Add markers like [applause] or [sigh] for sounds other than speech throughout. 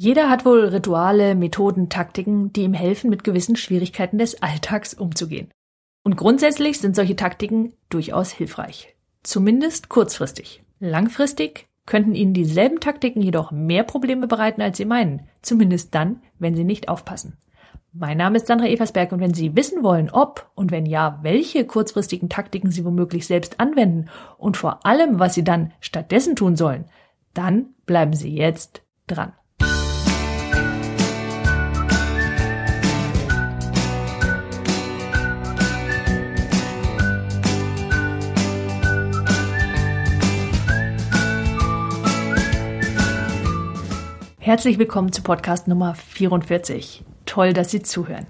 Jeder hat wohl Rituale, Methoden, Taktiken, die ihm helfen, mit gewissen Schwierigkeiten des Alltags umzugehen. Und grundsätzlich sind solche Taktiken durchaus hilfreich. Zumindest kurzfristig. Langfristig könnten Ihnen dieselben Taktiken jedoch mehr Probleme bereiten, als Sie meinen. Zumindest dann, wenn Sie nicht aufpassen. Mein Name ist Sandra Eversberg und wenn Sie wissen wollen, ob und wenn ja, welche kurzfristigen Taktiken Sie womöglich selbst anwenden und vor allem, was Sie dann stattdessen tun sollen, dann bleiben Sie jetzt dran. Herzlich willkommen zu Podcast Nummer 44. Toll, dass Sie zuhören.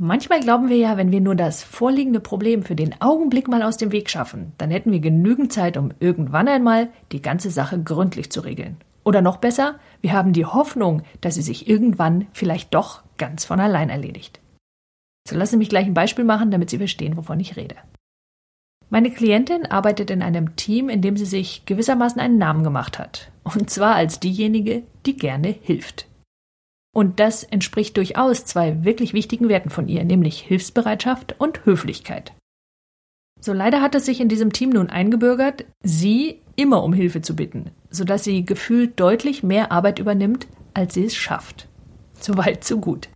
Manchmal glauben wir ja, wenn wir nur das vorliegende Problem für den Augenblick mal aus dem Weg schaffen, dann hätten wir genügend Zeit, um irgendwann einmal die ganze Sache gründlich zu regeln. Oder noch besser, wir haben die Hoffnung, dass sie sich irgendwann vielleicht doch ganz von allein erledigt. So lassen Sie mich gleich ein Beispiel machen, damit Sie verstehen, wovon ich rede. Meine Klientin arbeitet in einem Team, in dem sie sich gewissermaßen einen Namen gemacht hat. Und zwar als diejenige, die gerne hilft. Und das entspricht durchaus zwei wirklich wichtigen Werten von ihr, nämlich Hilfsbereitschaft und Höflichkeit. So leider hat es sich in diesem Team nun eingebürgert, sie immer um Hilfe zu bitten, sodass sie gefühlt deutlich mehr Arbeit übernimmt, als sie es schafft. Soweit, so gut.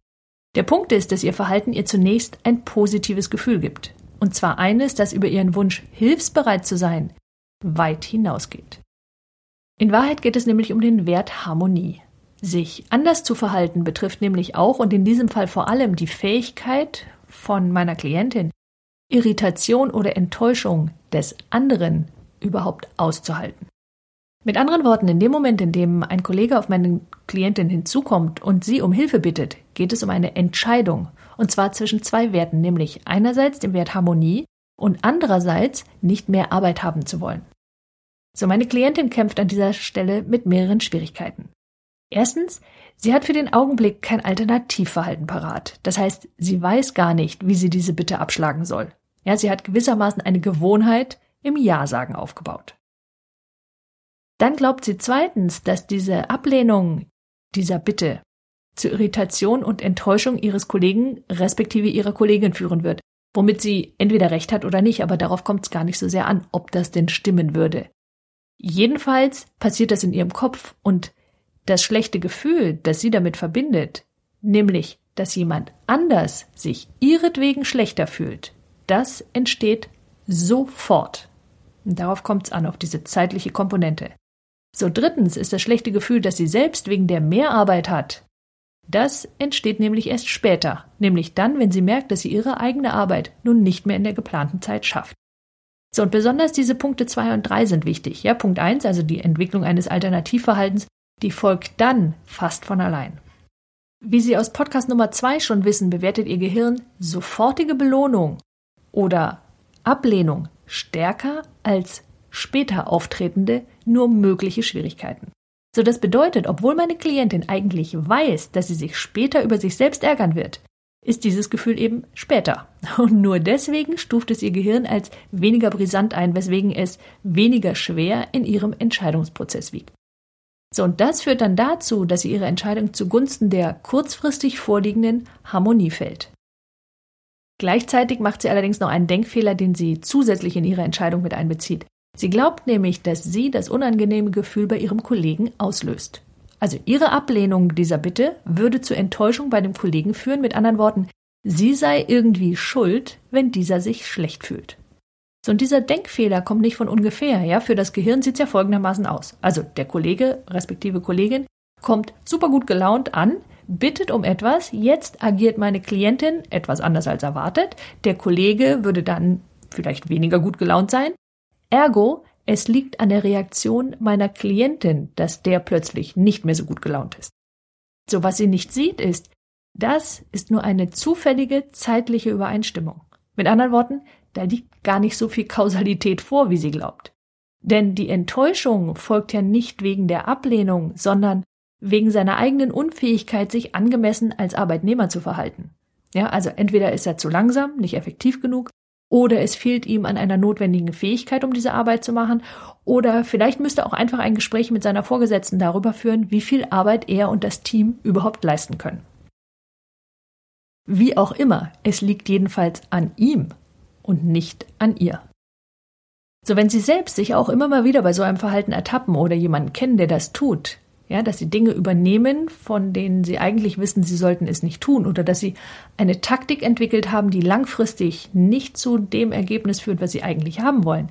Der Punkt ist, dass ihr Verhalten ihr zunächst ein positives Gefühl gibt. Und zwar eines, das über ihren Wunsch, hilfsbereit zu sein, weit hinausgeht. In Wahrheit geht es nämlich um den Wert Harmonie. Sich anders zu verhalten betrifft nämlich auch und in diesem Fall vor allem die Fähigkeit von meiner Klientin, Irritation oder Enttäuschung des anderen überhaupt auszuhalten. Mit anderen Worten, in dem Moment, in dem ein Kollege auf meine Klientin hinzukommt und sie um Hilfe bittet, geht es um eine Entscheidung und zwar zwischen zwei Werten, nämlich einerseits dem Wert Harmonie und andererseits nicht mehr Arbeit haben zu wollen. So, meine Klientin kämpft an dieser Stelle mit mehreren Schwierigkeiten. Erstens, sie hat für den Augenblick kein Alternativverhalten parat. Das heißt, sie weiß gar nicht, wie sie diese Bitte abschlagen soll. Ja, sie hat gewissermaßen eine Gewohnheit im Ja-Sagen aufgebaut. Dann glaubt sie zweitens, dass diese Ablehnung dieser Bitte zu Irritation und Enttäuschung ihres Kollegen respektive ihrer Kollegin führen wird, womit sie entweder recht hat oder nicht, aber darauf kommt es gar nicht so sehr an, ob das denn stimmen würde. Jedenfalls passiert das in ihrem Kopf und das schlechte Gefühl, das sie damit verbindet, nämlich, dass jemand anders sich ihretwegen schlechter fühlt, das entsteht sofort. Und darauf kommt es an, auf diese zeitliche Komponente. So drittens ist das schlechte Gefühl, das sie selbst wegen der Mehrarbeit hat, das entsteht nämlich erst später, nämlich dann, wenn sie merkt, dass sie ihre eigene Arbeit nun nicht mehr in der geplanten Zeit schafft. So, und besonders diese Punkte zwei und drei sind wichtig. Ja, Punkt eins, also die Entwicklung eines Alternativverhaltens, die folgt dann fast von allein. Wie Sie aus Podcast Nummer zwei schon wissen, bewertet Ihr Gehirn sofortige Belohnung oder Ablehnung stärker als später auftretende, nur mögliche Schwierigkeiten. So das bedeutet, obwohl meine Klientin eigentlich weiß, dass sie sich später über sich selbst ärgern wird, ist dieses Gefühl eben später. [laughs] Und nur deswegen stuft es ihr Gehirn als weniger brisant ein, weswegen es weniger schwer in ihrem Entscheidungsprozess wiegt. So, und das führt dann dazu, dass sie ihre Entscheidung zugunsten der kurzfristig vorliegenden Harmonie fällt. Gleichzeitig macht sie allerdings noch einen Denkfehler, den sie zusätzlich in ihre Entscheidung mit einbezieht. Sie glaubt nämlich, dass sie das unangenehme Gefühl bei ihrem Kollegen auslöst. Also ihre Ablehnung dieser Bitte würde zu Enttäuschung bei dem Kollegen führen, mit anderen Worten, sie sei irgendwie schuld, wenn dieser sich schlecht fühlt. So, und dieser Denkfehler kommt nicht von ungefähr, ja. Für das Gehirn sieht es ja folgendermaßen aus. Also, der Kollege, respektive Kollegin, kommt super gut gelaunt an, bittet um etwas, jetzt agiert meine Klientin etwas anders als erwartet, der Kollege würde dann vielleicht weniger gut gelaunt sein, Ergo, es liegt an der Reaktion meiner Klientin, dass der plötzlich nicht mehr so gut gelaunt ist. So was sie nicht sieht, ist, das ist nur eine zufällige zeitliche Übereinstimmung. Mit anderen Worten, da liegt gar nicht so viel Kausalität vor, wie sie glaubt. Denn die Enttäuschung folgt ja nicht wegen der Ablehnung, sondern wegen seiner eigenen Unfähigkeit, sich angemessen als Arbeitnehmer zu verhalten. Ja, also entweder ist er zu langsam, nicht effektiv genug, oder es fehlt ihm an einer notwendigen Fähigkeit, um diese Arbeit zu machen, oder vielleicht müsste auch einfach ein Gespräch mit seiner Vorgesetzten darüber führen, wie viel Arbeit er und das Team überhaupt leisten können. Wie auch immer, es liegt jedenfalls an ihm und nicht an ihr. So, wenn Sie selbst sich auch immer mal wieder bei so einem Verhalten ertappen oder jemanden kennen, der das tut, ja, dass Sie Dinge übernehmen, von denen Sie eigentlich wissen, Sie sollten es nicht tun oder dass Sie eine Taktik entwickelt haben, die langfristig nicht zu dem Ergebnis führt, was Sie eigentlich haben wollen,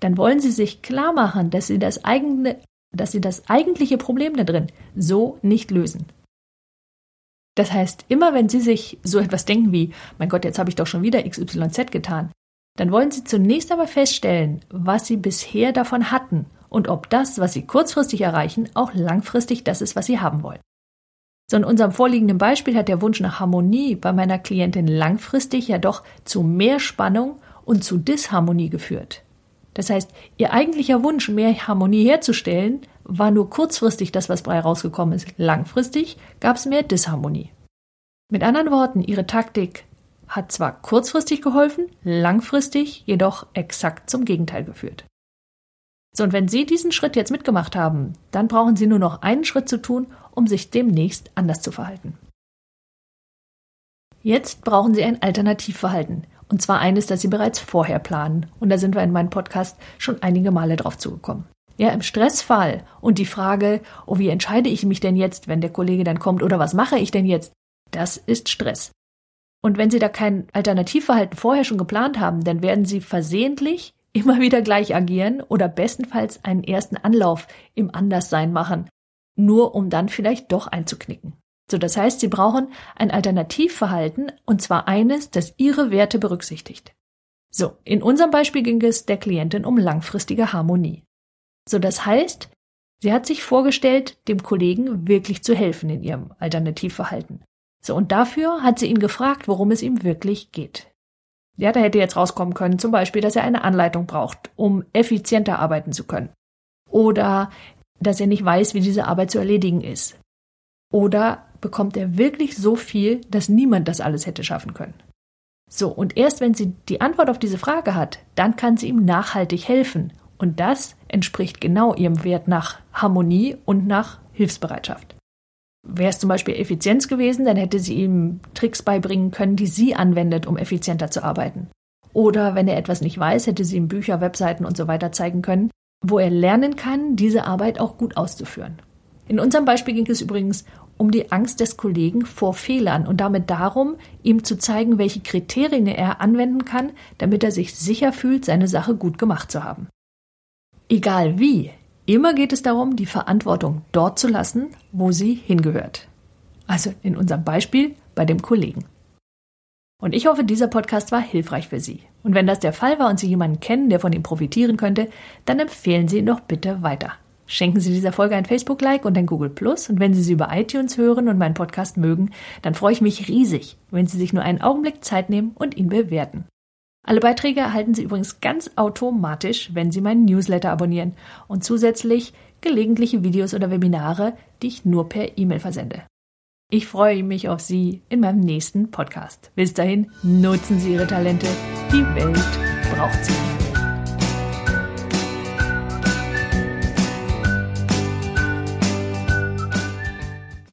dann wollen Sie sich klar machen, dass Sie das eigene, dass Sie das eigentliche Problem da drin so nicht lösen. Das heißt, immer wenn Sie sich so etwas denken wie, mein Gott, jetzt habe ich doch schon wieder XYZ getan, dann wollen Sie zunächst einmal feststellen, was Sie bisher davon hatten und ob das, was Sie kurzfristig erreichen, auch langfristig das ist, was Sie haben wollen. So in unserem vorliegenden Beispiel hat der Wunsch nach Harmonie bei meiner Klientin langfristig ja doch zu mehr Spannung und zu Disharmonie geführt. Das heißt, ihr eigentlicher Wunsch, mehr Harmonie herzustellen, war nur kurzfristig das, was bei rausgekommen ist. Langfristig gab es mehr Disharmonie. Mit anderen Worten, ihre Taktik hat zwar kurzfristig geholfen, langfristig jedoch exakt zum Gegenteil geführt. So, und wenn Sie diesen Schritt jetzt mitgemacht haben, dann brauchen Sie nur noch einen Schritt zu tun, um sich demnächst anders zu verhalten. Jetzt brauchen Sie ein Alternativverhalten. Und zwar eines, das Sie bereits vorher planen. Und da sind wir in meinem Podcast schon einige Male drauf zugekommen. Ja, im Stressfall und die Frage, oh, wie entscheide ich mich denn jetzt, wenn der Kollege dann kommt oder was mache ich denn jetzt? Das ist Stress. Und wenn Sie da kein Alternativverhalten vorher schon geplant haben, dann werden Sie versehentlich immer wieder gleich agieren oder bestenfalls einen ersten Anlauf im Anderssein machen, nur um dann vielleicht doch einzuknicken. So, das heißt, Sie brauchen ein Alternativverhalten und zwar eines, das Ihre Werte berücksichtigt. So, in unserem Beispiel ging es der Klientin um langfristige Harmonie. So, das heißt, sie hat sich vorgestellt, dem Kollegen wirklich zu helfen in ihrem Alternativverhalten. So, und dafür hat sie ihn gefragt, worum es ihm wirklich geht. Ja, da hätte jetzt rauskommen können, zum Beispiel, dass er eine Anleitung braucht, um effizienter arbeiten zu können. Oder dass er nicht weiß, wie diese Arbeit zu erledigen ist. Oder bekommt er wirklich so viel, dass niemand das alles hätte schaffen können. So, und erst wenn sie die Antwort auf diese Frage hat, dann kann sie ihm nachhaltig helfen. Und das entspricht genau ihrem Wert nach Harmonie und nach Hilfsbereitschaft. Wäre es zum Beispiel Effizienz gewesen, dann hätte sie ihm Tricks beibringen können, die sie anwendet, um effizienter zu arbeiten. Oder wenn er etwas nicht weiß, hätte sie ihm Bücher, Webseiten und so weiter zeigen können, wo er lernen kann, diese Arbeit auch gut auszuführen. In unserem Beispiel ging es übrigens um die Angst des Kollegen vor Fehlern und damit darum, ihm zu zeigen, welche Kriterien er anwenden kann, damit er sich sicher fühlt, seine Sache gut gemacht zu haben. Egal wie, immer geht es darum, die Verantwortung dort zu lassen, wo sie hingehört. Also in unserem Beispiel bei dem Kollegen. Und ich hoffe, dieser Podcast war hilfreich für Sie. Und wenn das der Fall war und Sie jemanden kennen, der von ihm profitieren könnte, dann empfehlen Sie ihn doch bitte weiter. Schenken Sie dieser Folge ein Facebook-Like und ein Google Plus. Und wenn Sie sie über iTunes hören und meinen Podcast mögen, dann freue ich mich riesig, wenn Sie sich nur einen Augenblick Zeit nehmen und ihn bewerten. Alle Beiträge erhalten Sie übrigens ganz automatisch, wenn Sie meinen Newsletter abonnieren und zusätzlich gelegentliche Videos oder Webinare, die ich nur per E-Mail versende. Ich freue mich auf Sie in meinem nächsten Podcast. Bis dahin, nutzen Sie Ihre Talente. Die Welt braucht sie.